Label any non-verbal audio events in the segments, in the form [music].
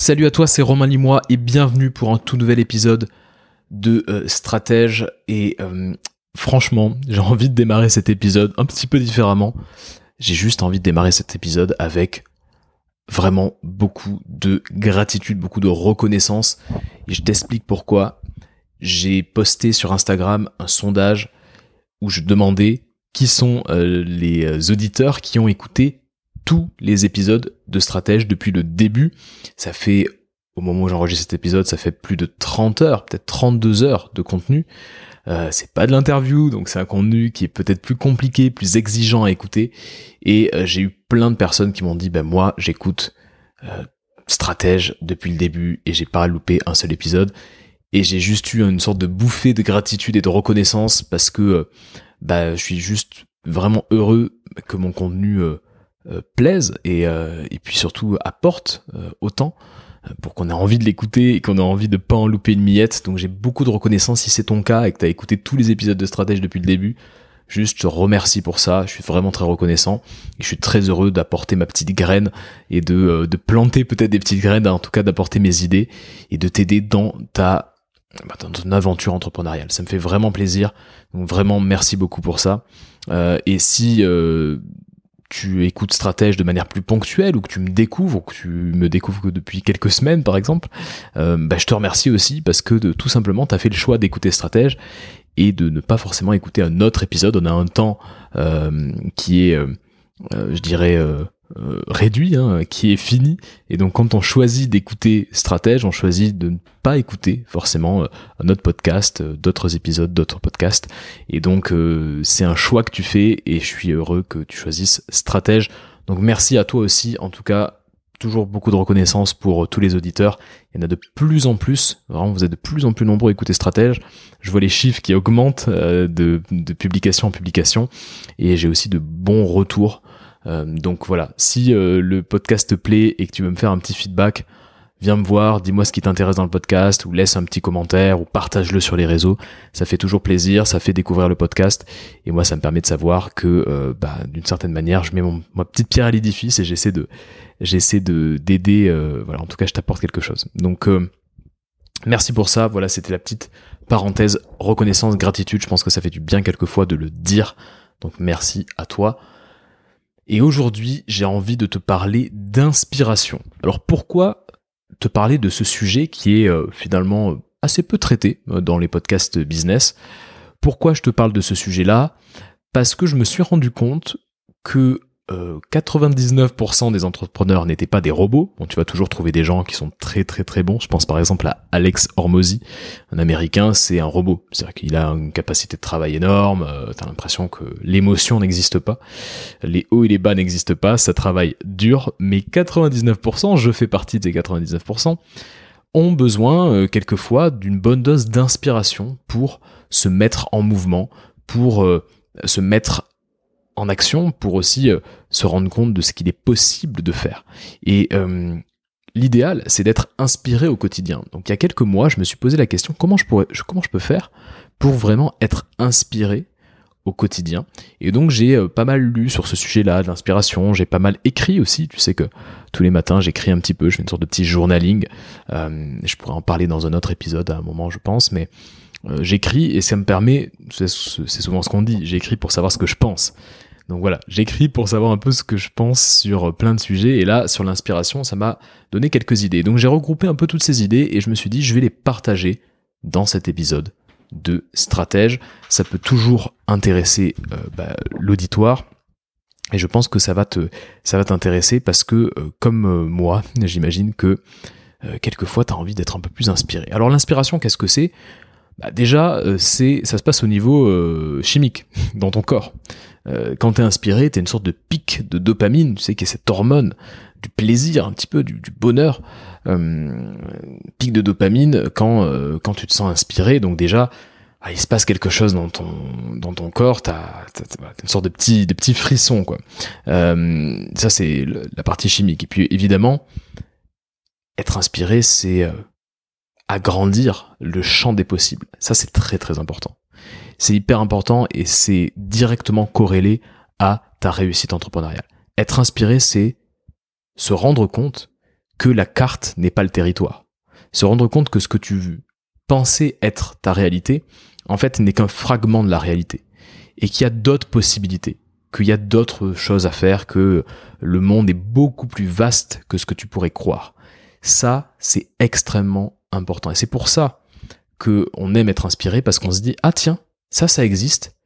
Salut à toi, c'est Romain Limois et bienvenue pour un tout nouvel épisode de euh, Stratège. Et euh, franchement, j'ai envie de démarrer cet épisode un petit peu différemment. J'ai juste envie de démarrer cet épisode avec vraiment beaucoup de gratitude, beaucoup de reconnaissance. Et je t'explique pourquoi. J'ai posté sur Instagram un sondage où je demandais qui sont euh, les auditeurs qui ont écouté tous les épisodes de Stratège depuis le début. Ça fait, au moment où j'enregistre cet épisode, ça fait plus de 30 heures, peut-être 32 heures de contenu. Euh, c'est pas de l'interview, donc c'est un contenu qui est peut-être plus compliqué, plus exigeant à écouter. Et euh, j'ai eu plein de personnes qui m'ont dit, ben moi, j'écoute euh, Stratège depuis le début et j'ai pas loupé un seul épisode. Et j'ai juste eu une sorte de bouffée de gratitude et de reconnaissance parce que bah, je suis juste vraiment heureux que mon contenu plaise et, euh, et puis surtout apporte euh, autant pour qu'on ait envie de l'écouter et qu'on ait envie de pas en louper une miette. Donc j'ai beaucoup de reconnaissance si c'est ton cas et que tu as écouté tous les épisodes de Stratège depuis le début. Juste, je te remercie pour ça. Je suis vraiment très reconnaissant. Je suis très heureux d'apporter ma petite graine et de, de planter peut-être des petites graines, en tout cas d'apporter mes idées et de t'aider dans ta, bah, dans ton aventure entrepreneuriale. Ça me fait vraiment plaisir. Donc vraiment, merci beaucoup pour ça. Euh, et si euh, tu écoutes Stratège de manière plus ponctuelle ou que tu me découvres ou que tu me découvres que depuis quelques semaines par exemple, euh, bah, je te remercie aussi parce que de, tout simplement tu fait le choix d'écouter Stratège et de ne pas forcément écouter un autre épisode. On a un temps euh, qui est, euh, je dirais, euh, réduit, hein, qui est fini. Et donc quand on choisit d'écouter Stratège, on choisit de ne pas écouter forcément euh, un autre podcast, euh, d'autres épisodes, d'autres podcasts. Et donc c'est un choix que tu fais et je suis heureux que tu choisisses Stratège. Donc merci à toi aussi, en tout cas toujours beaucoup de reconnaissance pour tous les auditeurs. Il y en a de plus en plus. Vraiment, vous êtes de plus en plus nombreux à écouter Stratège. Je vois les chiffres qui augmentent de, de publication en publication. Et j'ai aussi de bons retours euh, donc voilà, si euh, le podcast te plaît et que tu veux me faire un petit feedback, viens me voir, dis-moi ce qui t'intéresse dans le podcast, ou laisse un petit commentaire, ou partage-le sur les réseaux. Ça fait toujours plaisir, ça fait découvrir le podcast, et moi ça me permet de savoir que, euh, bah, d'une certaine manière, je mets mon, ma petite pierre à l'édifice et j'essaie de, j'essaie de d'aider. voilà, en tout cas, je t'apporte quelque chose. Donc Merci pour ça. Voilà, c'était la petite parenthèse reconnaissance, gratitude. Je pense que ça fait du bien quelquefois de le dire. Donc merci à toi. Et aujourd'hui, j'ai envie de te parler d'inspiration. Alors pourquoi te parler de ce sujet qui est euh, finalement euh, assez peu traité euh, dans les podcasts business? Pourquoi je te parle de ce sujet-là? Parce que je me suis rendu compte que 99% euh, des entrepreneurs n'étaient pas des robots. Bon, tu vas toujours trouver des gens qui sont très très très bons. Je pense par exemple à Alex Hormozy, un Américain, c'est un robot. C'est-à-dire qu'il a une capacité de travail énorme. Euh, T'as l'impression que l'émotion n'existe pas, les hauts et les bas n'existent pas. Ça travaille dur, mais 99%, je fais partie des 99%, ont besoin euh, quelquefois d'une bonne dose d'inspiration pour se mettre en mouvement, pour euh, se mettre en action pour aussi euh, se rendre compte de ce qu'il est possible de faire. Et euh, l'idéal, c'est d'être inspiré au quotidien. Donc il y a quelques mois, je me suis posé la question comment je pourrais, comment je peux faire pour vraiment être inspiré au quotidien? Et donc j'ai euh, pas mal lu sur ce sujet-là, d'inspiration, j'ai pas mal écrit aussi, tu sais que tous les matins j'écris un petit peu, je fais une sorte de petit journaling, je pourrais en parler dans un autre épisode à un moment je pense, mais j'écris et ça me permet, c'est souvent ce qu'on dit, j'écris pour savoir ce que je pense. Donc voilà, j'écris pour savoir un peu ce que je pense sur plein de sujets et là sur l'inspiration, ça m'a donné quelques idées. Donc j'ai regroupé un peu toutes ces idées et je me suis dit je vais les partager dans cet épisode de stratège. Ça peut toujours intéresser euh, bah, l'auditoire. Et je pense que ça va te, ça va t'intéresser parce que, euh, comme euh, moi, [laughs] j'imagine que quelquefois tu as envie d'être un peu plus inspiré. Alors l'inspiration, qu'est-ce que c'est? Bah déjà, c'est, ça se passe au niveau chimique [laughs] dans ton corps. Euh, quand t'es inspiré, t'as une sorte de pic de dopamine, tu sais, qui est cette hormone du plaisir, un petit peu du, bonheur, euh, pic de dopamine quand euh, quand tu te sens inspiré. Donc déjà, ah, il se passe quelque chose dans ton dans ton corps, t'as as, une sorte de petit de petits frissons quoi. Euh, ça c'est la partie chimique. Et puis évidemment, être inspiré, c'est agrandir le champ des possibles. Ça c'est très très important. C'est hyper important et c'est directement corrélé à ta réussite entrepreneuriale. Être inspiré, c'est se rendre compte que la carte n'est pas le territoire. Se rendre compte que ce que tu pensais être ta réalité, en fait, n'est qu'un fragment de la réalité. Et qu'il y a d'autres possibilités, qu'il y a d'autres choses à faire, que le monde est beaucoup plus vaste que ce que tu pourrais croire. Ça, c'est extrêmement important. Et c'est pour ça que on aime être inspiré, parce qu'on se dit, ah tiens, ça, ça existe.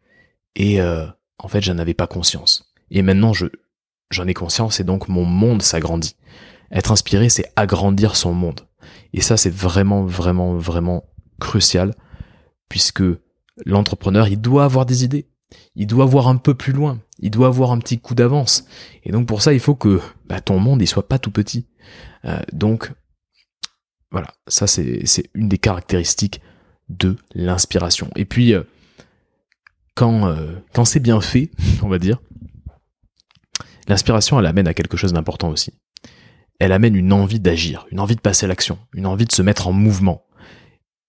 Et euh, en fait, j'en avais pas conscience. Et maintenant, je, j'en ai conscience et donc mon monde s'agrandit. Être inspiré, c'est agrandir son monde. Et ça, c'est vraiment, vraiment, vraiment crucial, puisque l'entrepreneur, il doit avoir des idées. Il doit voir un peu plus loin. Il doit avoir un petit coup d'avance. Et donc pour ça, il faut que bah, ton monde, il soit pas tout petit. Euh, donc, voilà, ça c'est une des caractéristiques de l'inspiration. Et puis, euh, quand, euh, quand c'est bien fait, [laughs] on va dire, L'inspiration, elle amène à quelque chose d'important aussi. Elle amène une envie d'agir, une envie de passer à l'action, une envie de se mettre en mouvement.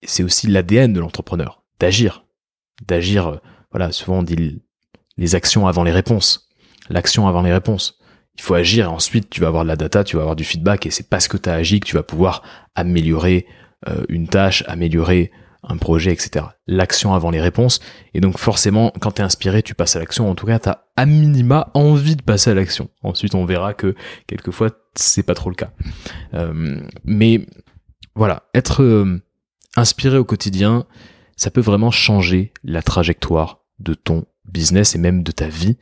C'est aussi l'ADN de l'entrepreneur, d'agir. D'agir, euh, voilà, souvent on dit les actions avant les réponses. L'action avant les réponses. Il faut agir et ensuite tu vas avoir de la data, tu vas avoir du feedback et c'est parce que tu as agi que tu vas pouvoir améliorer euh, une tâche, améliorer un projet, etc. L'action avant les réponses. Et donc forcément, quand tu es inspiré, tu passes à l'action. En tout cas, tu as à minima envie de passer à l'action. Ensuite, on verra que quelquefois, c'est pas trop le cas. Euh, mais voilà, être euh, inspiré au quotidien, ça peut vraiment changer la trajectoire de ton business et même de ta vie.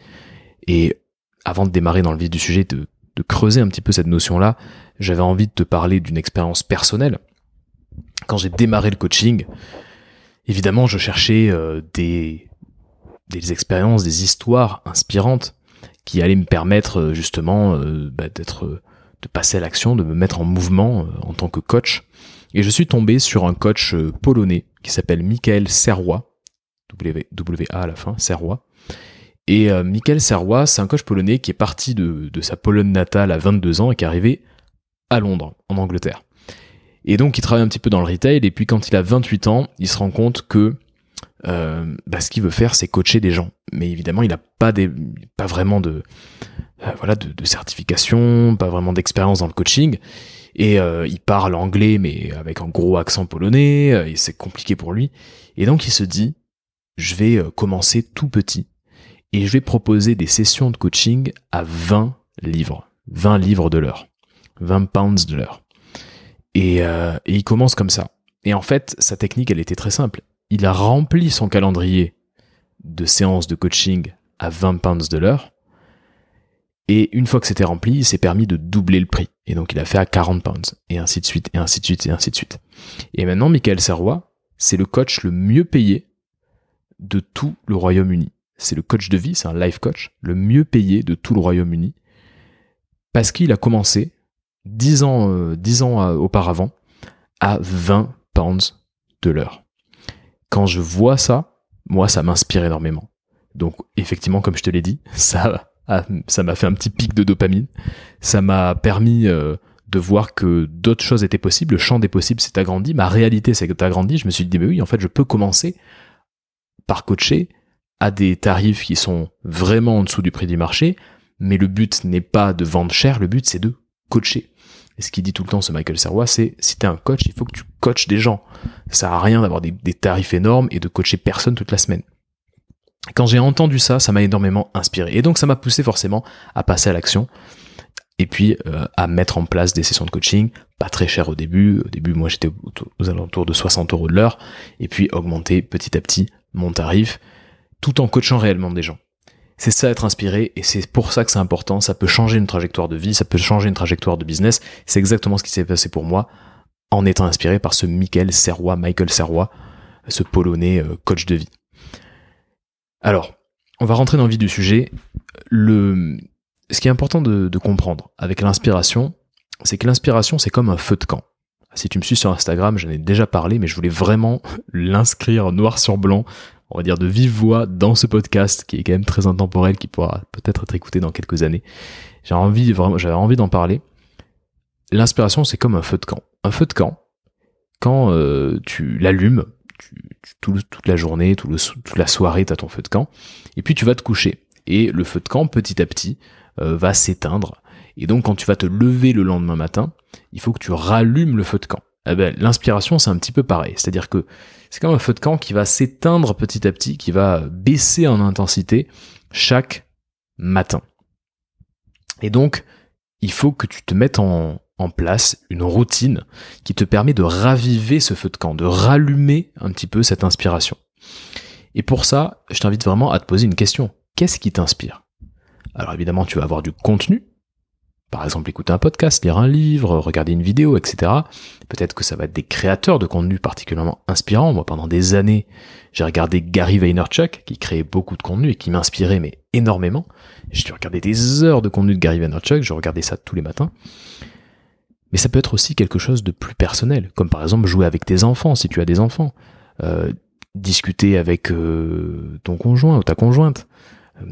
Et avant de démarrer dans le vif du sujet, de creuser un petit peu cette notion-là, j'avais envie de te parler d'une expérience personnelle quand j'ai démarré le coaching, évidemment, je cherchais euh, des, expériences, des histoires inspirantes qui allaient me permettre euh, justement euh, bah, d'être, de passer à l'action, de me mettre en mouvement en tant que coach. Et je suis tombé sur un coach polonais qui s'appelle Michael Serrois, W-A à la fin, Serrois. Et Michael Serrois, c'est un coach polonais qui est parti de, de sa Pologne natale à 22 ans et qui est arrivé à Londres, en Angleterre. Et donc il travaille un petit peu dans le retail, et puis quand il a 28 ans, il se rend compte que euh, bah, ce qu'il veut faire, c'est coacher des gens. Mais évidemment, il n'a pas, pas vraiment de, euh, voilà, de, certification, pas vraiment d'expérience dans le coaching. Et euh, il parle anglais, mais avec un gros accent polonais, euh, et c'est compliqué pour lui. Et donc il se dit, je vais commencer tout petit, et je vais proposer des sessions de coaching à 20 livres. 20 livres de l'heure. 20 pounds de l'heure. Euh, et, il commence comme ça. Et en fait, sa technique, elle était très simple. Il a rempli son calendrier de séances de coaching à 20 pounds de l'heure. Et une fois que c'était rempli, il s'est permis de doubler le prix. Et donc il a fait à 40 pounds. Et ainsi de suite, et ainsi de suite, et ainsi de suite. Et maintenant, Michael Serrois, c'est le coach le mieux payé de tout le Royaume-Uni. C'est le coach de vie, c'est un life coach, le mieux payé de tout le Royaume-Uni. Parce qu'il a commencé 10 ans, euh, euh, auparavant à 20 pounds de l'heure. Quand je vois ça, moi, ça m'inspire énormément. Donc, effectivement, comme je te l'ai dit, [laughs] ça ça m'a fait un petit pic de dopamine. Ça m'a permis euh, de voir que d'autres choses étaient possibles. Le champ des possibles s'est agrandi. Ma réalité s'est agrandie. Je me suis dit, mais oui, en fait, je peux commencer par coacher à des tarifs qui sont vraiment en dessous du prix du marché. Mais le but n'est pas de vendre cher. Le but, c'est de coacher. Et ce qu'il dit tout le temps, ce Michael Serrois, c'est si t'es un coach, il faut que tu coaches des gens. Ça sert à rien d'avoir des, tarifs énormes et de coacher personne toute la semaine. Quand j'ai entendu ça, ça m'a énormément inspiré. Et donc ça m'a poussé forcément à passer à l'action et puis euh, à mettre en place des sessions de coaching, pas très cher au début. Au début, moi j'étais aux alentours de 60 euros de l'heure, et puis augmenter petit à petit mon tarif, tout en coachant réellement des gens. C'est ça être inspiré et c'est pour ça que c'est important. Ça peut changer une trajectoire de vie, ça peut changer une trajectoire de business. C'est exactement ce qui s'est passé pour moi en étant inspiré par ce Michael Serrois, Michael Serrois, ce polonais euh, coach de vie. Alors, on va rentrer dans le vif du sujet. Ce qui est important de comprendre avec l'inspiration, c'est que l'inspiration, c'est comme un feu de camp. Si tu me suis sur Instagram, j'en ai déjà parlé, mais je voulais vraiment [laughs] l'inscrire noir sur blanc on va dire, de vive voix dans ce podcast qui est quand même très intemporel, qui pourra peut-être être écouté dans quelques années. J'avais envie d'en parler. L'inspiration, c'est comme un feu de camp. Un feu de camp, quand euh, tu l'allumes, toute la journée, toute la soirée, tu as ton feu de camp, et puis tu vas te coucher. Et le feu de camp, petit à petit, euh, va s'éteindre. Et donc quand tu vas te lever le lendemain matin, il faut que tu rallumes le feu de camp. Eh ben, l'inspiration, c'est un petit peu pareil. C'est-à-dire que c'est comme un feu de camp qui va s'éteindre petit à petit, qui va baisser en intensité chaque matin. Et donc, il faut que tu te mettes en, place une routine qui te permet de raviver ce feu de camp, de rallumer un petit peu cette inspiration. Et pour ça, je t'invite vraiment à te poser une question. Qu'est-ce qui t'inspire? Alors évidemment, tu vas avoir du contenu, par exemple écouter un podcast, lire un livre, regarder une vidéo, etc. Peut-être que ça va être des créateurs de contenu particulièrement inspirants. Moi, pendant des années, j'ai regardé Gary Vaynerchuk, qui créait beaucoup de contenu et qui m'inspirait, mais énormément. J'ai regardé des heures de contenu de Gary Vaynerchuk, je regardais ça tous les matins. Mais ça peut être aussi quelque chose de plus personnel, comme par exemple jouer avec tes enfants, si tu as des enfants. Euh, discuter avec euh, ton conjoint ou ta conjointe.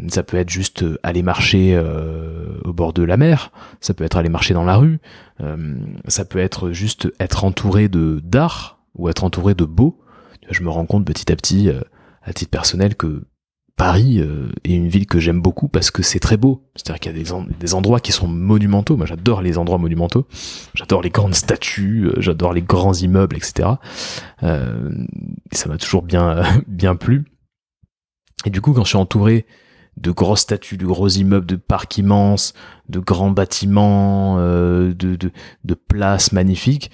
Ça peut être juste euh, aller marcher euh, au bord de la mer, ça peut être aller marcher dans la rue, euh, ça peut être juste être entouré de d'art ou être entouré de beau. Je me rends compte petit à petit, à titre personnel, que Paris est une ville que j'aime beaucoup parce que c'est très beau. C'est-à-dire qu'il y a des, des, endroits qui sont monumentaux. Moi, j'adore les endroits monumentaux. J'adore les grandes statues, j'adore les grands immeubles, etc. Euh, ça m'a toujours bien, [laughs] bien plu. Et du coup, quand je suis entouré de grosses statues, de gros immeubles, de parcs immenses, de grands bâtiments, euh, de, de, de places magnifiques,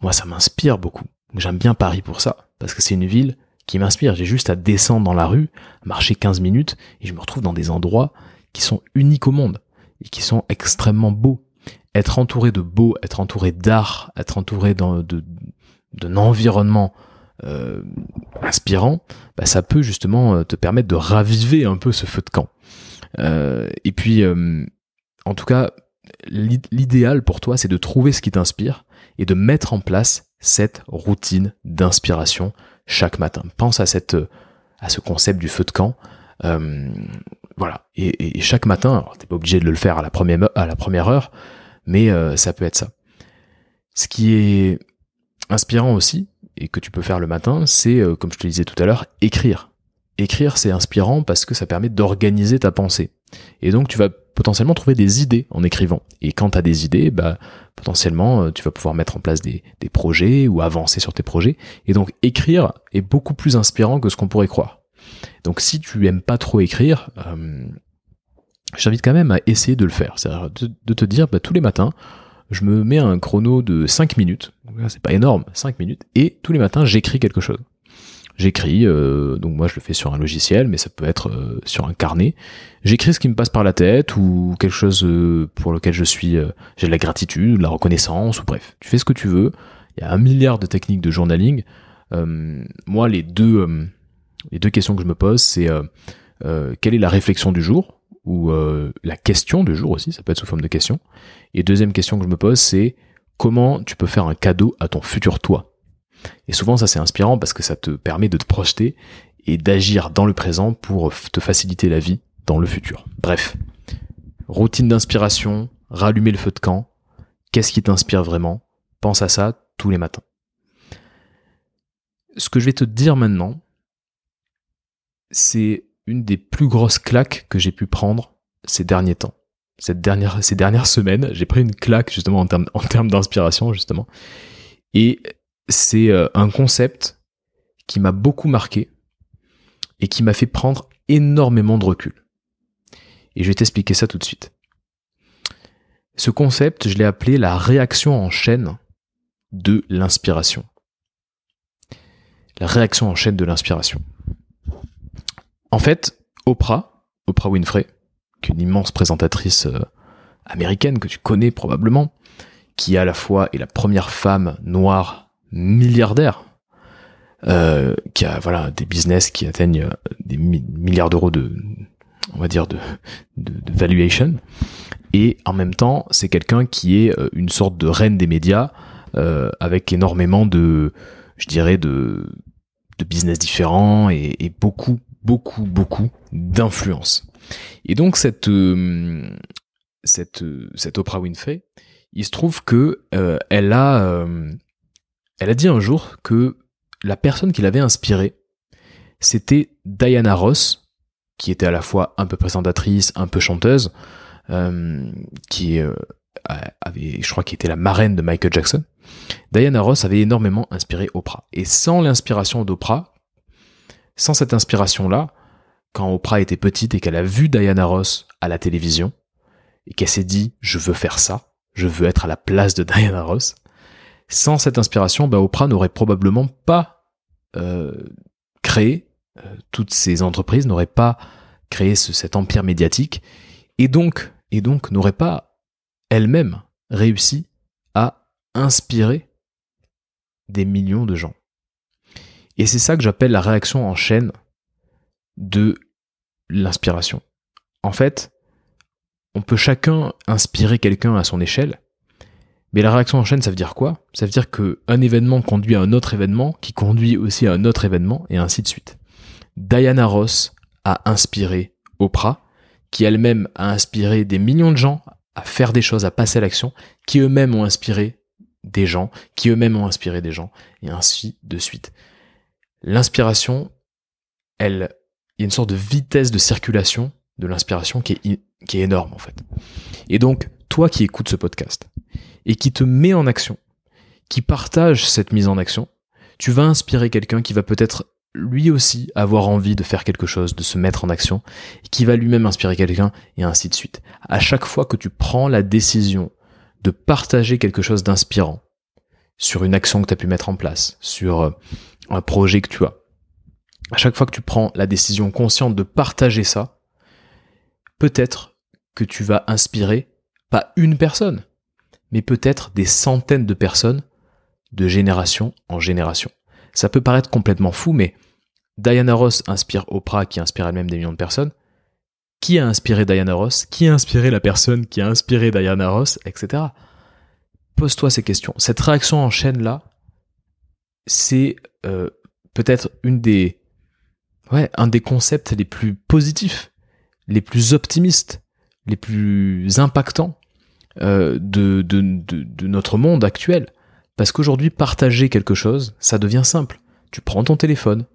moi ça m'inspire beaucoup. J'aime bien Paris pour ça, parce que c'est une ville qui m'inspire. J'ai juste à descendre dans la rue, marcher 15 minutes, et je me retrouve dans des endroits qui sont uniques au monde, et qui sont extrêmement beaux. Être entouré de beau, être entouré d'art, être entouré d'un environnement euh, inspirant, bah, ça peut justement euh, te permettre de raviver un peu ce feu de camp. Euh, et puis, en tout cas, l'idéal pour toi, c'est de trouver ce qui t'inspire et de mettre en place cette routine d'inspiration chaque matin. Pense à cette, à ce concept du feu de camp. voilà. Et, chaque matin, t'es pas obligé de le faire à la première, à la première heure, mais ça peut être ça. Ce qui est inspirant aussi, que tu peux faire le matin, c'est, euh, comme je te disais tout à l'heure, écrire. Écrire, c'est inspirant parce que ça permet d'organiser ta pensée. Et donc, tu vas potentiellement trouver des idées en écrivant. Et quand tu as des idées, bah, potentiellement, euh, tu vas pouvoir mettre en place des, projets ou avancer sur tes projets. Et donc, écrire est beaucoup plus inspirant que ce qu'on pourrait croire. Donc, si tu aimes pas trop écrire, euh, j'invite quand même à essayer de le faire. C'est-à-dire de, te dire, bah, tous les matins, je me mets un chrono de 5 minutes, c'est pas énorme, 5 minutes, et tous les matins j'écris quelque chose. J'écris, euh, donc moi je le fais sur un logiciel, mais ça peut être euh, sur un carnet. J'écris ce qui me passe par la tête ou quelque chose euh, pour lequel je suis, j'ai de la gratitude, de la reconnaissance, ou bref, tu fais ce que tu veux. Il y a un milliard de techniques de journaling. moi, les deux, les deux questions que je me pose, c'est quelle est la réflexion du jour ou euh, la question du jour aussi, ça peut être sous forme de question. Et deuxième question que je me pose, c'est comment tu peux faire un cadeau à ton futur toi? Et souvent, ça c'est inspirant parce que ça te permet de te projeter et d'agir dans le présent pour te faciliter la vie dans le futur. Bref, routine d'inspiration, rallumer le feu de camp, qu'est-ce qui t'inspire vraiment? Pense à ça tous les matins. Ce que je vais te dire maintenant, c'est une des plus grosses claques que j'ai pu prendre ces derniers temps. Ces dernières semaines, j'ai pris une claque justement en termes, en termes d'inspiration justement. Et c'est euh, un concept qui m'a beaucoup marqué et qui m'a fait prendre énormément de recul. Et je vais t'expliquer ça tout de suite. Ce concept, je l'ai appelé la réaction en chaîne de l'inspiration. La réaction en chaîne de l'inspiration. En fait, Oprah, Oprah Winfrey, qui est une immense présentatrice euh, américaine que tu connais probablement, qui à la fois est la première femme noire milliardaire, euh, qui a voilà des business qui atteignent euh, des milliards d'euros de, on va dire de, valuation, et en même temps c'est quelqu'un qui est une sorte de reine des médias avec énormément de, je dirais de de business différents et beaucoup beaucoup, beaucoup d'influence. Et donc cette, euh, cette, cette Oprah Winfrey, il se trouve que euh, elle a, euh, elle a dit un jour que la personne qui l'avait inspirée, c'était Diana Ross, qui était à la fois un peu présentatrice, un peu chanteuse, qui avait, je crois, qui était la marraine de Michael Jackson, Diana Ross avait énormément inspiré Oprah. Et sans l'inspiration d'Oprah, sans cette inspiration-là, quand Oprah était petite et qu'elle a vu Diana Ross à la télévision, et qu'elle s'est dit, je veux faire ça, je veux être à la place de Diana Ross, sans cette inspiration, bah, Oprah n'aurait probablement pas euh, créé euh, toutes ces entreprises, n'aurait pas créé cet empire médiatique, et donc, et donc n'aurait pas elle-même réussi à inspirer des millions de gens. Et c'est ça que j'appelle la réaction en chaîne de l'inspiration. En fait, on peut chacun inspirer quelqu'un à son échelle, mais la réaction en chaîne, ça veut dire quoi? Ça veut dire qu'un événement conduit à un autre événement, qui conduit aussi à un autre événement, et ainsi de suite. Diana Ross a inspiré Oprah, qui elle-même a inspiré des millions de gens à faire des choses, à passer à l'action, qui eux-mêmes ont inspiré des gens, qui eux-mêmes ont inspiré des gens, et ainsi de suite. L'inspiration, elle, il y a une sorte de vitesse de circulation de l'inspiration qui est, qui est énorme en fait. Et donc, toi qui écoutes ce podcast et qui te met en action, qui partage cette mise en action, tu vas inspirer quelqu'un qui va peut-être lui aussi avoir envie de faire quelque chose, de se mettre en action, qui va lui-même inspirer quelqu'un, et ainsi de suite. À chaque fois que tu prends la décision de partager quelque chose d'inspirant sur une action que tu as pu mettre en place, sur euh, un projet que tu as, à chaque fois que tu prends la décision consciente de partager ça, peut-être que tu vas inspirer pas une personne, mais peut-être des centaines de personnes de génération en génération. Ça peut paraître complètement fou, mais Diana Ross inspire Oprah, qui inspire elle-même des millions de personnes. Qui a inspiré Diana Ross? Qui a inspiré la personne qui a inspiré Diana Ross Etc. Pose-toi ces questions. Cette réaction en chaîne là, c'est euh, peut-être un des concepts les plus positifs, les plus optimistes, les plus impactants euh, de, de, de notre monde actuel. Parce qu'aujourd'hui, partager quelque chose, ça devient simple. Tu prends ton téléphone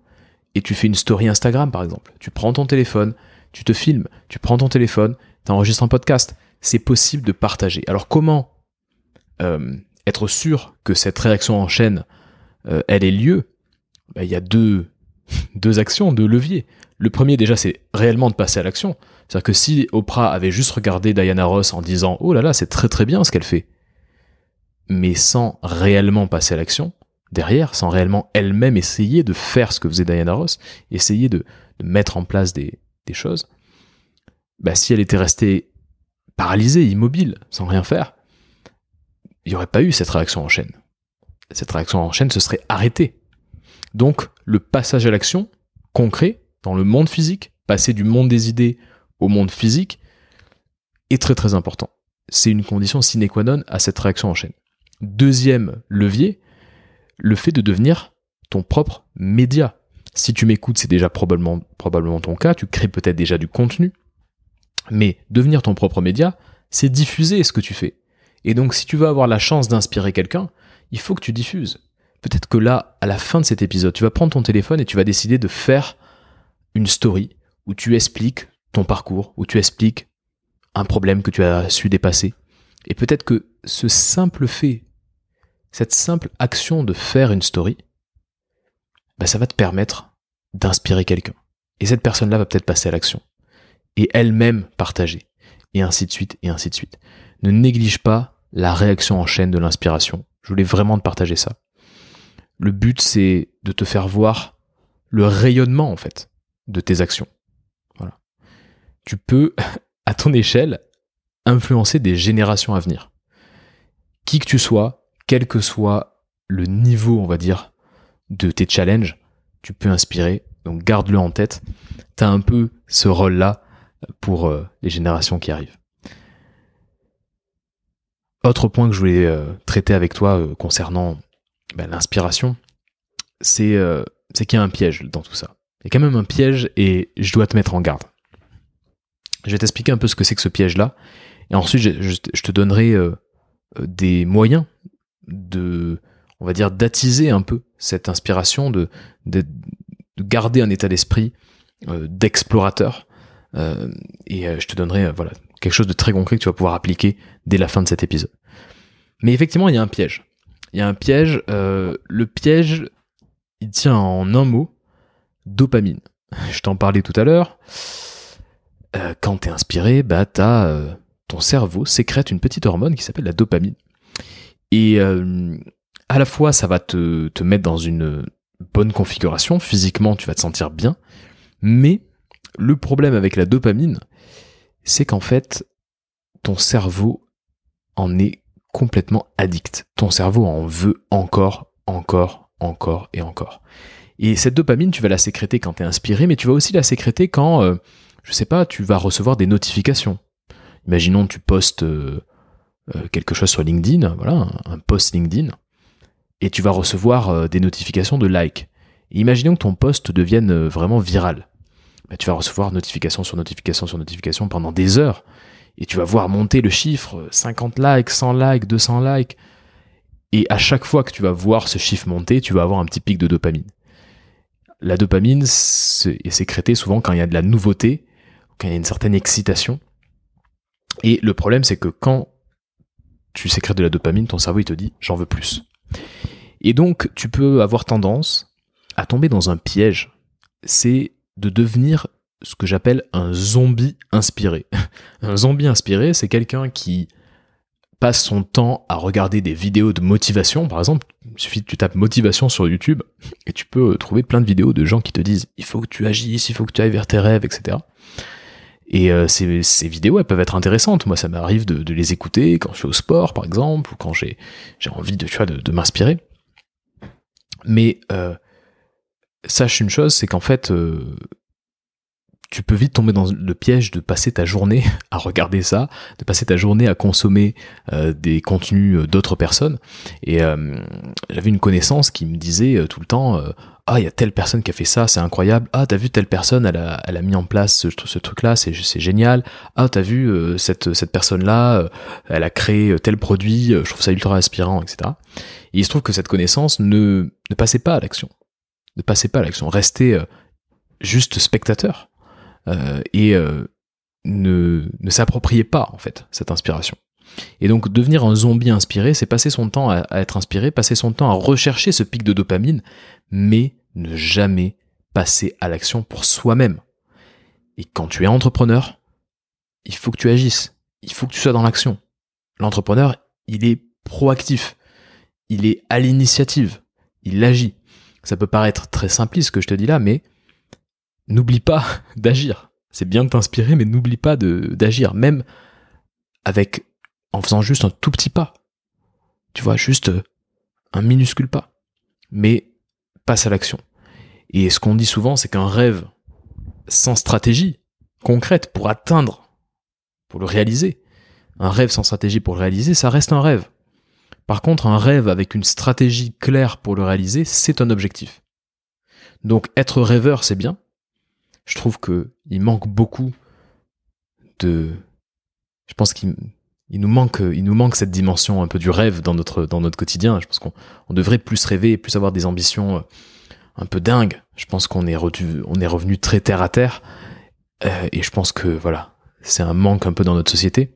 et tu fais une story Instagram, par exemple. Tu prends ton téléphone, tu te filmes, tu prends ton téléphone, tu enregistres un podcast. C'est possible de partager. Alors comment être sûr que cette réaction en chaîne, euh, elle ait lieu ben, Il y a deux, [laughs] deux actions, deux leviers. Le premier déjà, c'est réellement de passer à l'action. C'est-à-dire que si Oprah avait juste regardé Diana Ross en disant ⁇ Oh là là, c'est très très bien ce qu'elle fait ⁇ mais sans réellement passer à l'action, derrière, sans réellement elle-même essayer de faire ce que faisait Diana Ross, essayer de, mettre en place des, choses, bah, si elle était restée paralysée, immobile, sans rien faire, il n'y aurait pas eu cette réaction en chaîne. Cette réaction en chaîne se serait arrêtée. Donc, le passage à l'action, concret, dans le monde physique, passer du monde des idées au monde physique, est très très important. C'est une condition sine qua non à cette réaction en chaîne. Deuxième levier, le fait de devenir ton propre média. Si tu m'écoutes, c'est déjà probablement, probablement ton cas, tu crées peut-être déjà du contenu, mais devenir ton propre média, c'est diffuser ce que tu fais. Et donc si tu veux avoir la chance d'inspirer quelqu'un, il faut que tu diffuses. Peut-être que là, à la fin de cet épisode, tu vas prendre ton téléphone et tu vas décider de faire une story où tu expliques ton parcours, où tu expliques un problème que tu as su dépasser. Et peut-être que ce simple fait cette simple action de faire une story, bah, ça va te permettre d'inspirer quelqu'un. Et cette personne-là va peut-être passer à l'action. Et elle-même partager. Et ainsi de suite, et ainsi de suite. Ne néglige pas la réaction en chaîne de l'inspiration. Je voulais vraiment te partager ça. Le but, c'est de te faire voir le rayonnement, en fait, de tes actions. Voilà. Tu peux, [laughs] à ton échelle, influencer des générations à venir. Qui que tu sois, quel que soit le niveau, on va dire, de tes challenges, tu peux inspirer. Donc garde-le en tête. Tu as un peu ce rôle-là pour euh, les générations qui arrivent. Autre point que je voulais euh, traiter avec toi euh, concernant ben, l'inspiration, c'est qu'il y a un piège dans tout ça. Il y a quand même un piège et je dois te mettre en garde. Je vais t'expliquer un peu ce que c'est que ce piège-là. Et ensuite, je, te donnerai des moyens de, on va dire, d'attiser un peu cette inspiration, de, de, garder un état d'esprit euh, d'explorateur. Euh, et euh, je te donnerai voilà quelque chose de très concret que tu vas pouvoir appliquer dès la fin de cet épisode. Mais effectivement, il y a un piège. Il y a un piège. Euh, le piège, il tient en un mot, dopamine. [laughs] Je t'en parlais tout à l'heure. Euh, quand tu es inspiré, bah, t'as, euh, ton cerveau sécrète une petite hormone qui s'appelle la dopamine. Et à la fois, ça va te mettre dans une bonne configuration. Physiquement, tu vas te sentir bien. Mais le problème avec la dopamine, c'est qu'en fait, ton cerveau en est complètement addict. Ton cerveau en veut encore, encore, encore et encore. Et cette dopamine, tu vas la sécréter quand tu es inspiré, mais tu vas aussi la sécréter quand, euh, je sais pas, tu vas recevoir des notifications. Imaginons tu postes euh, euh, quelque chose sur LinkedIn, voilà, un post LinkedIn, et tu vas recevoir des notifications de like. imaginons que ton post devienne vraiment viral. Bah, tu vas recevoir notification sur notification sur notification pendant des heures. Et tu vas voir monter le chiffre, 50 likes, 100 likes, 200 likes. Et à chaque fois que tu vas voir ce chiffre monter, tu vas avoir un petit pic de dopamine. La dopamine est sécrétée souvent quand il y a de la nouveauté, quand il y a une certaine excitation. Et le problème, c'est que quand tu sécrètes de la dopamine, ton cerveau te dit j'en veux plus. Et donc, tu peux avoir tendance à tomber dans un piège. C'est de devenir ce que j'appelle un zombie inspiré. [laughs] un zombie inspiré, c'est quelqu'un qui passe son temps à regarder des vidéos de motivation, par exemple, il suffit que tu tapes motivation sur YouTube et tu peux trouver plein de vidéos de gens qui te disent il faut que tu agisses, il faut que tu ailles vers tes rêves, etc. Et euh, ces, ces, vidéos, elles peuvent être intéressantes. Moi, ça m'arrive de, les écouter quand je suis au sport, par exemple, ou quand j'ai envie de, de m'inspirer. Mais euh, sache une chose, c'est qu'en fait, euh, tu peux vite tomber dans le piège de passer ta journée [laughs] à regarder ça, de passer ta journée à consommer euh, des contenus euh, d'autres personnes. Et euh, j'avais une connaissance qui me disait tout le temps Ah, il y a telle personne qui a fait ça, c'est incroyable. Ah, t'as vu telle personne, elle a, elle a mis en place ce, ce truc-là, c'est, c'est génial. Ah, t'as vu cette, cette personne-là, elle a créé tel produit, je trouve ça ultra inspirant, etc. Et il se trouve que cette connaissance ne, ne passait pas à l'action. Ne passait pas à l'action. Restait juste spectateur. Euh, et euh, ne, ne pas en fait cette inspiration. Et donc devenir un zombie inspiré, c'est passer son temps à, être inspiré, passer son temps à rechercher ce pic de dopamine, mais ne jamais passer à l'action pour soi-même. Et quand tu es entrepreneur, il faut que tu agisses, il faut que tu sois dans l'action. L'entrepreneur, il est proactif, il est à l'initiative, il agit. Ça peut paraître très simpliste ce que je te dis là, mais n'oublie pas [laughs] d'agir. C'est bien de t'inspirer, mais n'oublie pas d'agir, même avec en faisant juste un tout petit pas. Tu vois, juste euh, un minuscule pas. Mais passe à l'action. Et ce qu'on dit souvent, c'est qu'un rêve sans stratégie concrète pour atteindre, pour le réaliser, un rêve sans stratégie pour le réaliser, ça reste un rêve. Par contre, un rêve avec une stratégie claire pour le réaliser, c'est un objectif. Donc être rêveur, c'est bien, je trouve que il manque beaucoup de. Je pense qu'il nous manque, il nous manque cette dimension un peu du rêve dans notre dans notre quotidien. Je pense qu'on devrait plus rêver, plus avoir des ambitions euh, un peu dingues. Je pense qu'on est revenu, est revenu très terre à terre, euh, et je pense que voilà, c'est un manque un peu dans notre société.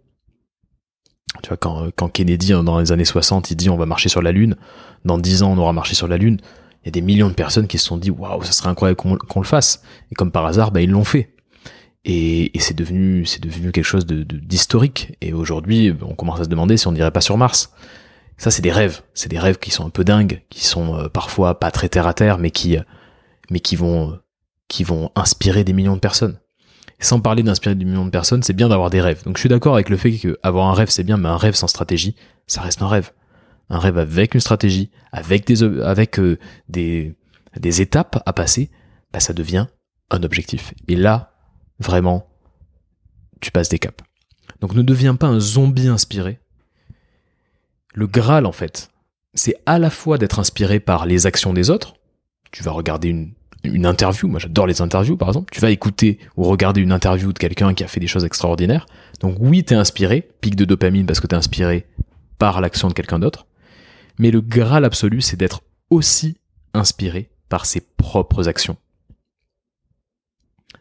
Tu vois, quand, Kennedy, dans les années 60, il dit on va marcher sur la Lune, dans 10 ans on aura marché sur la Lune, il y a des millions de personnes qui se sont dit waouh, ça serait incroyable qu'on le fasse. Et comme par hasard, bah, ils l'ont fait. Et, c'est devenu, c'est devenu quelque chose de d'historique. Et aujourd'hui, on commence à se demander si on n'irait pas sur Mars. Ça, c'est des rêves. C'est des rêves qui sont un peu dingues, qui sont euh, parfois pas très terre à terre, mais qui, mais qui vont, qui vont inspirer des millions de personnes. Sans parler d'inspirer des millions de personnes, c'est bien d'avoir des rêves. Donc je suis d'accord avec le fait qu'avoir un rêve c'est bien, mais un rêve sans stratégie, ça reste un rêve un rêve avec une stratégie, avec des, avec, euh, des, des étapes à passer, bah, ça devient un objectif. Et là, vraiment, tu passes des caps. Donc ne deviens pas un zombie inspiré. Le Graal, en fait, c'est à la fois d'être inspiré par les actions des autres. Tu vas regarder une, une interview, moi j'adore les interviews par exemple, tu vas écouter ou regarder une interview de quelqu'un qui a fait des choses extraordinaires. Donc oui, t'es inspiré, pic de dopamine parce que t'es inspiré par l'action de quelqu'un d'autre. Mais le Graal absolu, c'est d'être aussi inspiré par ses propres actions.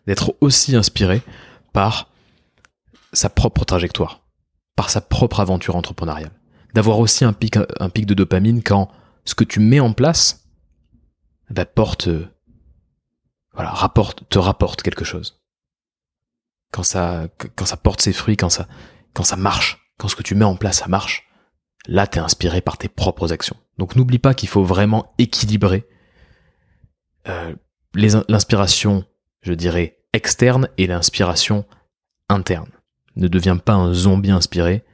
D'être aussi inspiré par sa propre trajectoire, par sa propre aventure entrepreneuriale. D'avoir aussi un pic, de dopamine quand ce que tu mets en place porte, voilà, rapporte, te rapporte quelque chose. Quand ça, quand ça porte ses fruits, quand ça, quand ça marche, quand ce que tu mets en place, ça marche, là, t'es inspiré par tes propres actions. Donc n'oublie pas qu'il faut vraiment équilibrer euh, l'inspiration, je dirais, externe et l'inspiration interne. Ne deviens pas un zombie inspiré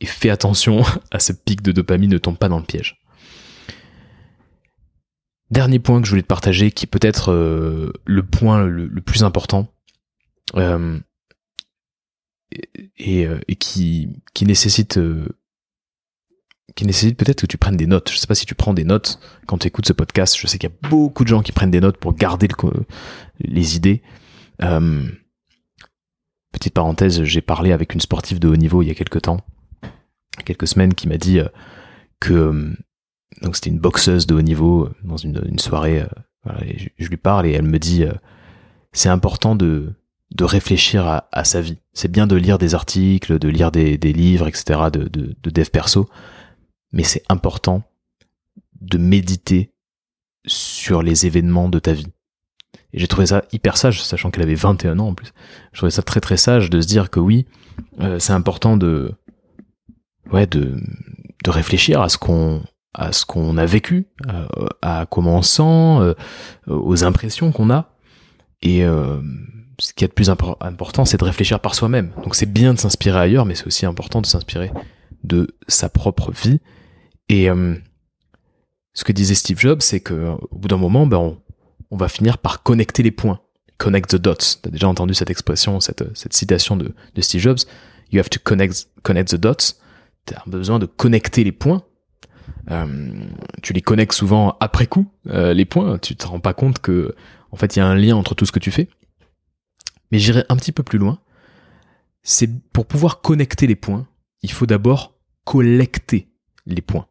et fais attention [laughs] à ce pic de dopamine, ne tombe pas dans le piège. Dernier point que je voulais te partager, qui peut être euh, le point le, plus important, euh, et, et, qui, qui nécessite qui nécessite peut-être que tu prennes des notes. Je sais pas si tu prends des notes quand tu écoutes ce podcast. Je sais qu'il y a beaucoup de gens qui prennent des notes pour garder les idées. Euh, petite parenthèse, j'ai parlé avec une sportive de haut niveau il y a quelques temps, quelques semaines, qui m'a dit euh, que euh, donc c'était une boxeuse de haut niveau dans une, soirée. je, lui parle et elle me dit c'est important de de réfléchir à, sa vie. C'est bien de lire des articles, de lire des, livres, etc. de, de, de dev perso, mais c'est important de méditer sur les événements de ta vie. Et j'ai trouvé ça hyper sage, sachant qu'elle avait 21 ans en plus. Je trouvais ça très très sage de se dire que oui, euh, c'est important de, ouais, de, de réfléchir à ce qu'on, à ce qu'on a vécu, euh, à comment on sent, euh, aux impressions qu'on a. Et ce qui est de plus important, c'est de réfléchir par soi-même. Donc c'est bien de s'inspirer ailleurs, mais c'est aussi important de s'inspirer de sa propre vie et euh, ce que disait Steve Jobs, c'est que au bout d'un moment, ben, on, va finir par connecter les points. Connect the dots. Tu as déjà entendu cette expression, cette, cette citation de, de, Steve Jobs? You have to connect, connect the dots. Tu as besoin de connecter les points. Euh, tu les connectes souvent après coup, euh, les points. Tu te rends pas compte que, en fait, il y a un lien entre tout ce que tu fais. Mais j'irai un petit peu plus loin. C'est pour pouvoir connecter les points, il faut d'abord collecter les points.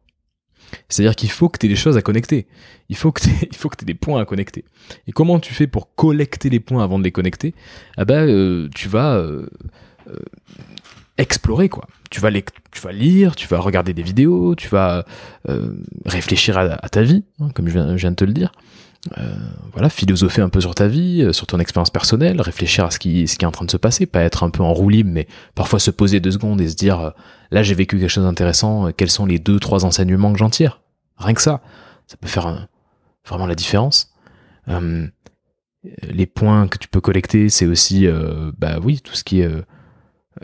C'est-à-dire qu'il faut que tu aies des choses à connecter. Il faut que tu aies [laughs] des points à connecter. Et comment tu fais pour collecter les points avant de les connecter? Ah ben euh, tu vas euh, explorer quoi. Tu vas les, tu vas lire, tu vas regarder des vidéos, tu vas réfléchir à, ta vie, hein, comme je viens, de te le dire. voilà, philosopher un peu sur ta vie, sur ton expérience personnelle, réfléchir à ce qui, ce qui est en train de se passer, pas être un peu en roue libre, mais parfois se poser deux secondes et se dire là j'ai vécu quelque chose d'intéressant, euh, quels sont les deux, trois enseignements que j'en tire? Rien que ça, ça peut faire vraiment la différence. Euh, les points que tu peux collecter, c'est aussi, euh, bah oui, tout ce qui est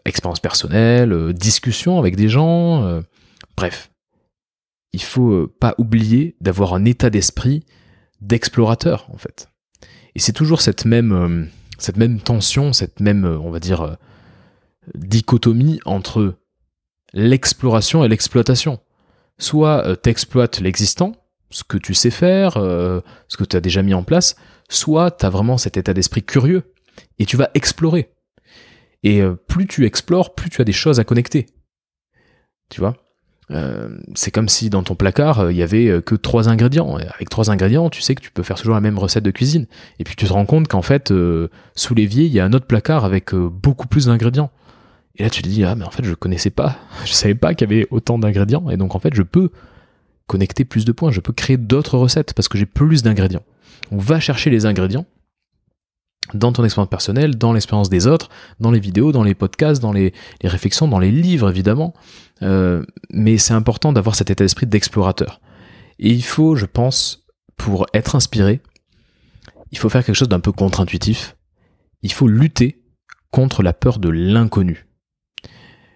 expérience personnelle, discussion avec des gens, bref. Il faut pas oublier d'avoir un état d'esprit d'explorateur, en fait. Et c'est toujours cette même, tension, cette même, on va dire, dichotomie entre l'exploration et l'exploitation. Soit euh, t'exploites l'existant, ce que tu sais faire, euh, ce que tu as déjà mis en place, soit tu as vraiment cet état d'esprit curieux et tu vas explorer. Et euh, plus tu explores, plus tu as des choses à connecter. Tu vois? C'est comme si dans ton placard, il y avait que trois ingrédients. Avec trois ingrédients, tu sais que tu peux faire toujours la même recette de cuisine. Et puis tu te rends compte qu'en fait, sous l'évier, il y a un autre placard avec beaucoup plus d'ingrédients. Et là, tu te dis, ah, mais en fait, je connaissais pas, [laughs] je savais pas qu'il y avait autant d'ingrédients, et donc en fait, je peux connecter plus de points, je peux créer d'autres recettes parce que j'ai plus d'ingrédients. On va chercher les ingrédients dans ton expérience personnelle, dans l'expérience des autres, dans les vidéos, dans les podcasts, dans les, réflexions, dans les livres évidemment. Euh, mais c'est important d'avoir cet état d'esprit d'explorateur. Et il faut, je pense, pour être inspiré, il faut faire quelque chose d'un peu contre-intuitif. Il faut lutter contre la peur de l'inconnu.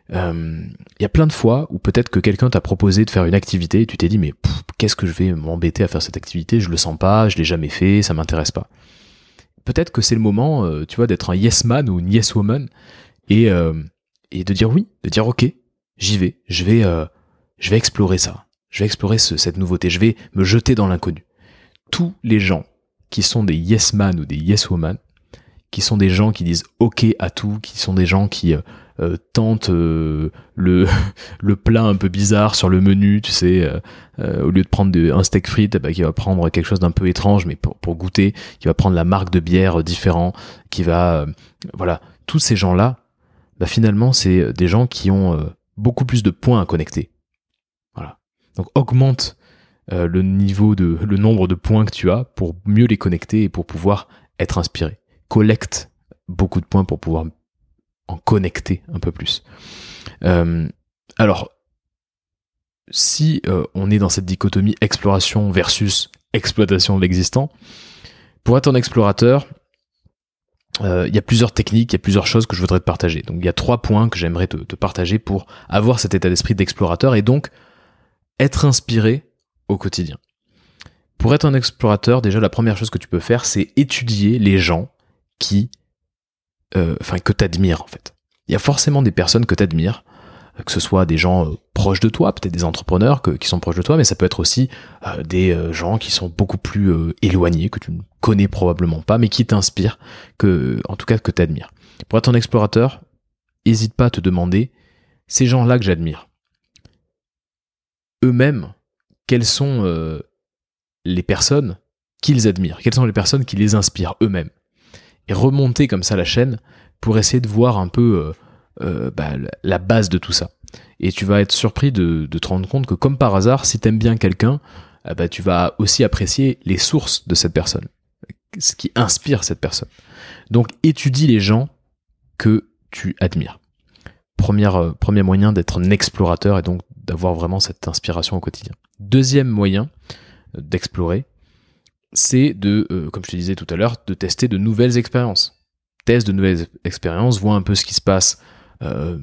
Il euh, y a plein de fois où peut-être que quelqu'un t'a proposé de faire une activité et tu t'es dit mais qu'est-ce que je vais m'embêter à faire cette activité? Je le sens pas, je l'ai jamais fait, ça m'intéresse pas. Peut-être que c'est le moment, euh, tu vois, d'être un yes man ou une yes woman et euh, de dire oui, de dire ok, j'y vais, je vais je vais explorer ça, je vais explorer cette nouveauté, je vais me jeter dans l'inconnu. Tous les gens qui sont des yes man ou des yes woman, qui sont des gens qui disent ok à tout, qui sont des gens qui euh, tente euh, le, [laughs] le plat un peu bizarre sur le menu, tu sais, euh, au lieu de prendre un steak frites, bah, qui va prendre quelque chose d'un peu étrange, mais pour, pour, goûter, qui va prendre la marque de bière différent, qui va, voilà, tous ces gens-là, bah finalement c'est des gens qui ont beaucoup plus de points à connecter. Voilà. Donc augmente le niveau de le nombre de points que tu as pour mieux les connecter et pour pouvoir être inspiré. Collecte beaucoup de points pour pouvoir en connecter un peu plus. Euh, alors, si on est dans cette dichotomie exploration versus exploitation de l'existant, pour être un explorateur, euh, il y a plusieurs techniques, il y a plusieurs choses que je voudrais te partager. Donc il y a trois points que j'aimerais te, partager pour avoir cet état d'esprit d'explorateur et donc être inspiré au quotidien. Pour être un explorateur, déjà la première chose que tu peux faire, c'est étudier les gens qui, euh, enfin que t'admires en fait. Il y a forcément des personnes que t'admires, que ce soit des gens euh, proches de toi, peut-être des entrepreneurs qui sont proches de toi, mais ça peut être aussi euh, des euh, gens qui sont beaucoup plus éloignés, que tu ne connais probablement pas, mais qui t'inspirent, que, en tout cas que tu. Pour être un explorateur, n'hésite pas à te demander, ces gens-là que j'admire, eux-mêmes, quelles sont les personnes qu'ils admirent, quelles sont les personnes qui les inspirent eux-mêmes? Remonter comme ça la chaîne pour essayer de voir un peu euh, bah, la base de tout ça. Et tu vas être surpris de, te rendre compte que comme par hasard, si t'aimes bien quelqu'un, eh bah, tu vas aussi apprécier les sources de cette personne, ce qui inspire cette personne. Donc étudie les gens que tu admires. Première, euh, premier moyen d'être un explorateur et donc d'avoir vraiment cette inspiration au quotidien. Deuxième moyen euh, d'explorer, c'est de, comme je te disais tout à l'heure, de tester de nouvelles expériences. Teste de nouvelles expériences, vois un peu ce qui se passe euh,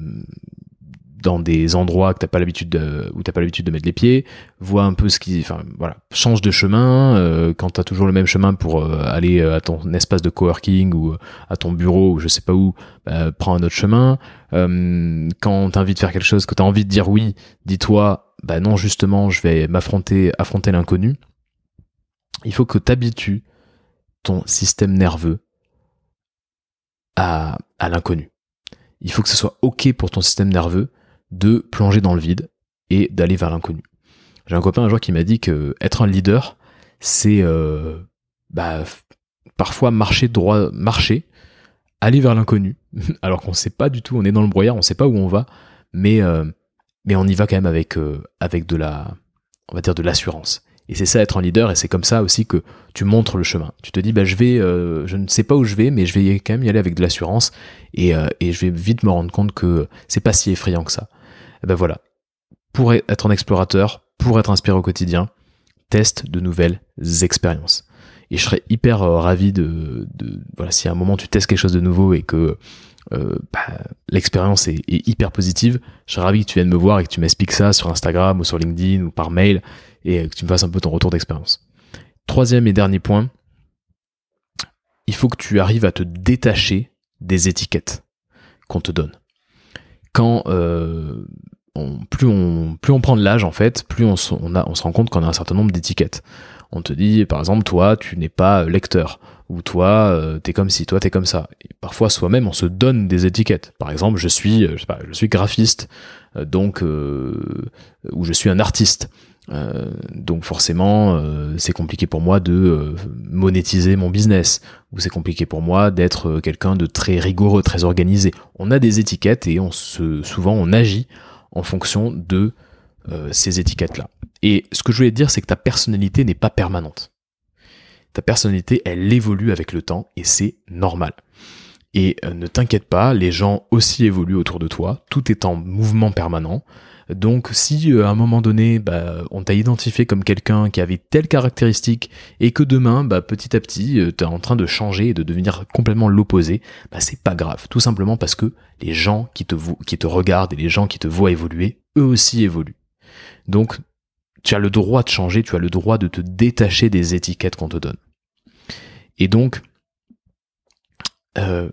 dans des endroits que t'as pas l'habitude de, où t'as pas l'habitude de mettre les pieds, vois un peu ce qui, enfin voilà, change de chemin euh, quand t'as toujours le même chemin pour euh, aller à ton espace de coworking ou à ton bureau ou je sais pas où, bah, prends un autre chemin. Euh, quand t'as envie de faire quelque chose, que t'as envie de dire oui, dis-toi, bah non justement, je vais m'affronter, affronter l'inconnu. Il faut que t'habitues ton système nerveux à, l'inconnu il faut que ce soit OK pour ton système nerveux de plonger dans le vide et d'aller vers l'inconnu. J'ai un copain un jour qui m'a dit que être un leader, c'est euh, bah, parfois marcher droit, marcher, aller vers l'inconnu, [laughs] alors qu'on sait pas du tout, on est dans le brouillard, on sait pas où on va, mais euh, mais on y va quand même avec euh, avec de la, on va dire de l'assurance. Et c'est ça être un leader, et c'est comme ça aussi que tu montres le chemin. Tu te dis, bah, je vais, euh, je ne sais pas où je vais, mais je vais quand même y aller avec de l'assurance, et, euh, et je vais vite me rendre compte que c'est pas si effrayant que ça. Et ben voilà. Pour être un explorateur, pour être inspiré au quotidien, teste de nouvelles expériences. Et je serais hyper euh, ravi de, de, voilà, si à un moment tu testes quelque chose de nouveau et que euh, bah, l'expérience est, hyper positive, je serais ravi que tu viennes me voir et que tu m'expliques ça sur Instagram ou sur LinkedIn ou par mail et que tu me fasses un peu ton retour d'expérience. Troisième et dernier point, il faut que tu arrives à te détacher des étiquettes qu'on te donne. Quand euh, plus on prend de l'âge en fait, plus on se rend compte qu'on a un certain nombre d'étiquettes. On te dit par exemple toi tu n'es pas lecteur ou toi euh, t'es comme si toi t'es comme ça. Et parfois soi-même on se donne des étiquettes. Par exemple je suis suis graphiste euh, donc euh, ou je suis un artiste. Euh, donc forcément, euh, c'est compliqué pour moi de euh, monétiser mon business, ou c'est compliqué pour moi d'être quelqu'un de très rigoureux, très organisé. On a des étiquettes et on se, souvent on agit en fonction de ces étiquettes-là. Et ce que je voulais dire, c'est que ta personnalité n'est pas permanente. Ta personnalité, elle évolue avec le temps et c'est normal. Et ne t'inquiète pas, les gens aussi évoluent autour de toi, tout est en mouvement permanent. Donc si euh, à un moment donné, bah, on t'a identifié comme quelqu'un qui avait telle caractéristique et que demain, bah, petit à petit, euh, t'es en train de changer et de devenir complètement l'opposé, bah, c'est pas grave. Tout simplement parce que les gens qui te, qui te regardent et les gens qui te voient évoluer, eux aussi évoluent. Donc tu as le droit de changer, tu as le droit de te détacher des étiquettes qu'on te donne. Et donc, euh,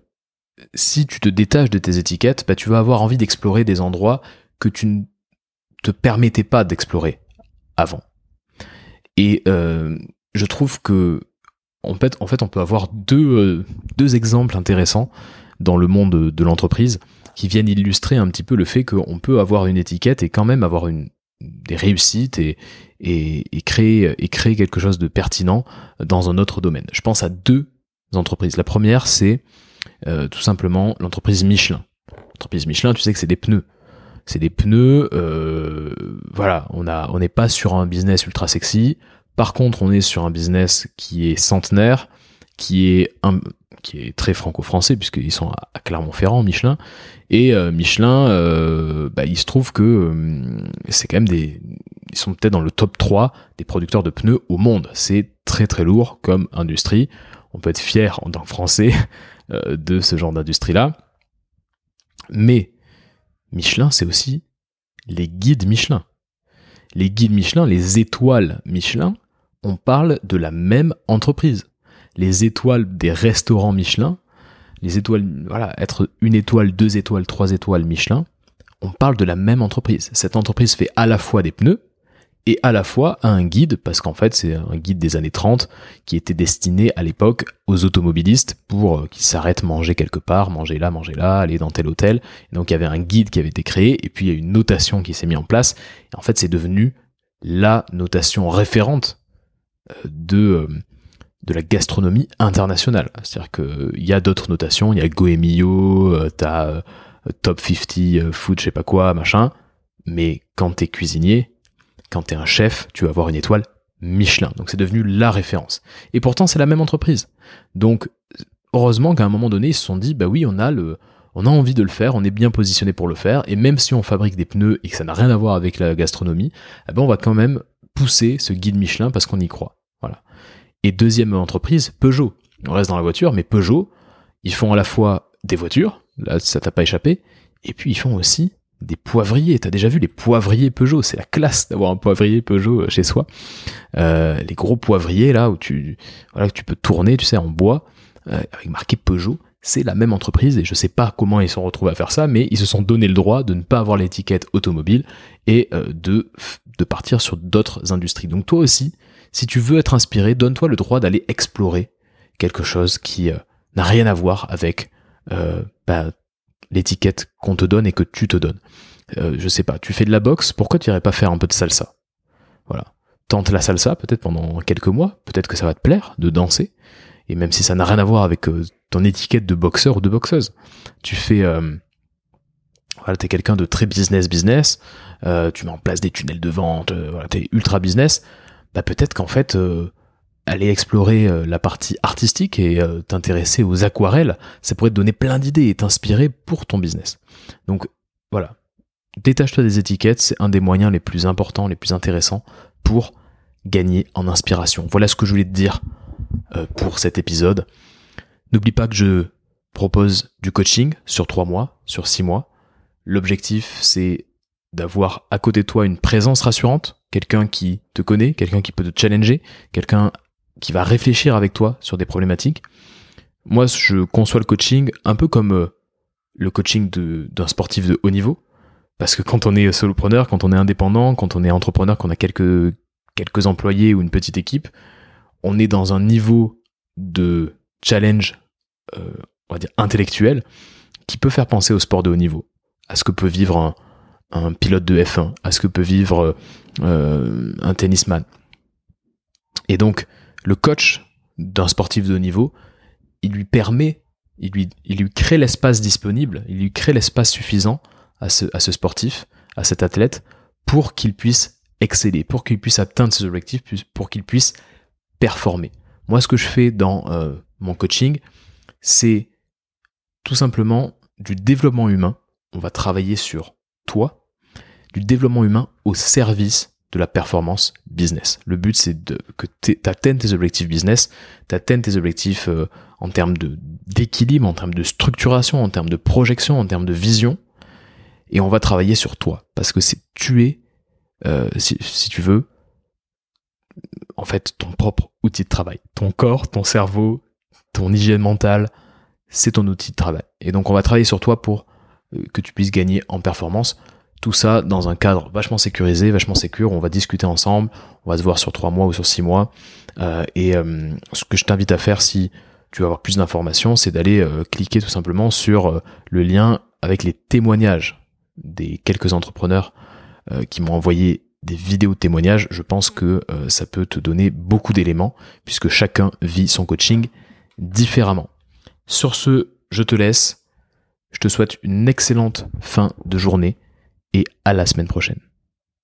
si tu te détaches de tes étiquettes, bah, tu vas avoir envie d'explorer des endroits que tu te permettait pas d'explorer avant. Et euh, je trouve que en fait, on peut avoir deux, euh, deux exemples intéressants dans le monde de l'entreprise qui viennent illustrer un petit peu le fait qu'on peut avoir une étiquette et quand même avoir une, des réussites et, et, créer, et créer quelque chose de pertinent dans un autre domaine. Je pense à deux entreprises. La première, c'est euh, tout simplement l'entreprise Michelin. Entreprise Michelin, tu sais que c'est des pneus. C'est des pneus, voilà, on on n'est pas sur un business ultra sexy. Par contre, on est sur un business qui est centenaire, qui est un, qui est très franco-français puisqu'ils sont à Clermont-Ferrand, Michelin. Et euh, Michelin, euh, bah, il se trouve que euh, c'est quand même des, ils sont peut-être dans le top 3 des producteurs de pneus au monde. C'est très très lourd comme industrie. On peut être fier en tant que Français [laughs] de ce genre d'industrie-là. Mais Michelin, c'est aussi les guides Michelin. Les guides Michelin, les étoiles Michelin, on parle de la même entreprise les étoiles des restaurants Michelin, les étoiles, voilà, être une étoile, deux étoiles, trois étoiles Michelin, on parle de la même entreprise. Cette entreprise fait à la fois des pneus et à la fois un guide, parce qu'en fait c'est un guide des années 30 qui était destiné à l'époque aux automobilistes pour euh, qu'ils s'arrêtent manger quelque part, manger là, manger là, aller dans tel hôtel. donc il y avait un guide qui avait été créé et puis il y a une notation qui s'est mise en place. Et en fait c'est devenu la notation référente euh, de, euh, de la gastronomie internationale. C'est-à-dire qu'il y a d'autres notations, il y a Goemio, euh, t'as euh, Top 50 euh, Food, je sais pas quoi, machin. Mais quand t'es cuisinier, quand t'es un chef, tu vas avoir une étoile Michelin. Donc c'est devenu la référence. Et pourtant c'est la même entreprise. Donc heureusement qu'à un moment donné ils se sont dit bah oui on a le on a envie de le faire, on est bien positionné pour le faire, et même si on fabrique des pneus et que ça n'a rien à voir avec la gastronomie, eh ben on va quand même pousser ce guide Michelin parce qu'on y croit. Et deuxième entreprise, Peugeot. On reste dans la voiture, mais Peugeot, ils font à la fois des voitures, là ça t'a pas échappé, et puis ils font aussi des poivriers. T'as déjà vu les poivriers Peugeot? C'est la classe d'avoir un poivrier Peugeot euh, chez soi. Euh, les gros poivriers là où tu, peux tourner, tu sais, en bois, euh, avec marqué Peugeot. C'est la même entreprise et je sais pas comment ils se sont retrouvés à faire ça, mais ils se sont donné le droit de ne pas avoir l'étiquette automobile et de, de partir sur d'autres industries. Donc toi aussi, si tu veux être inspiré, donne-toi le droit d'aller explorer quelque chose qui euh, n'a rien à voir avec euh, bah, l'étiquette qu'on te donne et que tu te donnes. Euh, je sais pas, tu fais de la boxe, pourquoi tu irais pas faire un peu de salsa? Voilà. Tente la salsa peut-être pendant quelques mois, peut-être que ça va te plaire de danser, et même si ça n'a rien à voir avec ton étiquette de boxeur ou de boxeuse. Tu fais... voilà, t'es quelqu'un de très business business, tu mets en place des tunnels de vente, voilà, t'es ultra business, bah peut-être qu'en fait, euh, aller explorer euh, la partie artistique et euh, t'intéresser aux aquarelles, ça pourrait te donner plein d'idées et t'inspirer pour ton business. Donc voilà, détache-toi des étiquettes, c'est un des moyens les plus importants, les plus intéressants pour gagner en inspiration. Voilà ce que je voulais te dire pour cet épisode. N'oublie pas que je propose du coaching sur trois mois, sur six mois. L'objectif, c'est d'avoir à côté de toi une présence rassurante, quelqu'un qui te connaît, quelqu'un qui peut te challenger, quelqu'un qui va réfléchir avec toi sur des problématiques. Moi, je conçois le coaching un peu comme euh, le coaching d'un sportif de haut niveau. Parce que quand on est solopreneur, quand on est indépendant, quand on est entrepreneur, qu'on a quelques, quelques employés ou une petite équipe, on est dans un niveau de challenge, euh, on va dire intellectuel, qui peut faire penser au sport de haut niveau, à ce que peut vivre un, un pilote de F1, à ce que peut vivre euh, un tennisman. Et donc, le coach d'un sportif de haut niveau, il lui permet, il lui, il lui crée l'espace disponible, il lui crée l'espace suffisant à ce, à ce sportif, à cet athlète, pour qu'il puisse exceller, pour qu'il puisse atteindre ses objectifs, pour qu'il puisse performer. Moi, ce que je fais dans euh, mon coaching, c'est tout simplement du développement humain. On va travailler sur toi, du développement humain au service de la performance business. Le but, c'est que tu atteignes tes objectifs business, tu atteignes tes objectifs euh, en termes d'équilibre, en termes de structuration, en termes de projection, en termes de vision. Et on va travailler sur toi. Parce que c'est tu euh, si, tu veux, en fait, ton propre outil de travail. Ton corps, ton cerveau, ton hygiène mentale, c'est ton outil de travail. Et donc, on va travailler sur toi pour que tu puisses gagner en performance tout ça dans un cadre vachement sécurisé, vachement sécure. On va discuter ensemble, on va se voir sur trois mois ou sur six mois. Euh, et euh, ce que je t'invite à faire si tu veux avoir plus d'informations, c'est d'aller euh, cliquer tout simplement sur le lien avec les témoignages des quelques entrepreneurs qui m'ont envoyé des vidéos de témoignages. Je pense que ça peut te donner beaucoup d'éléments puisque chacun vit son coaching différemment. Sur ce, je te laisse. Je te souhaite une excellente fin de journée et à la semaine prochaine.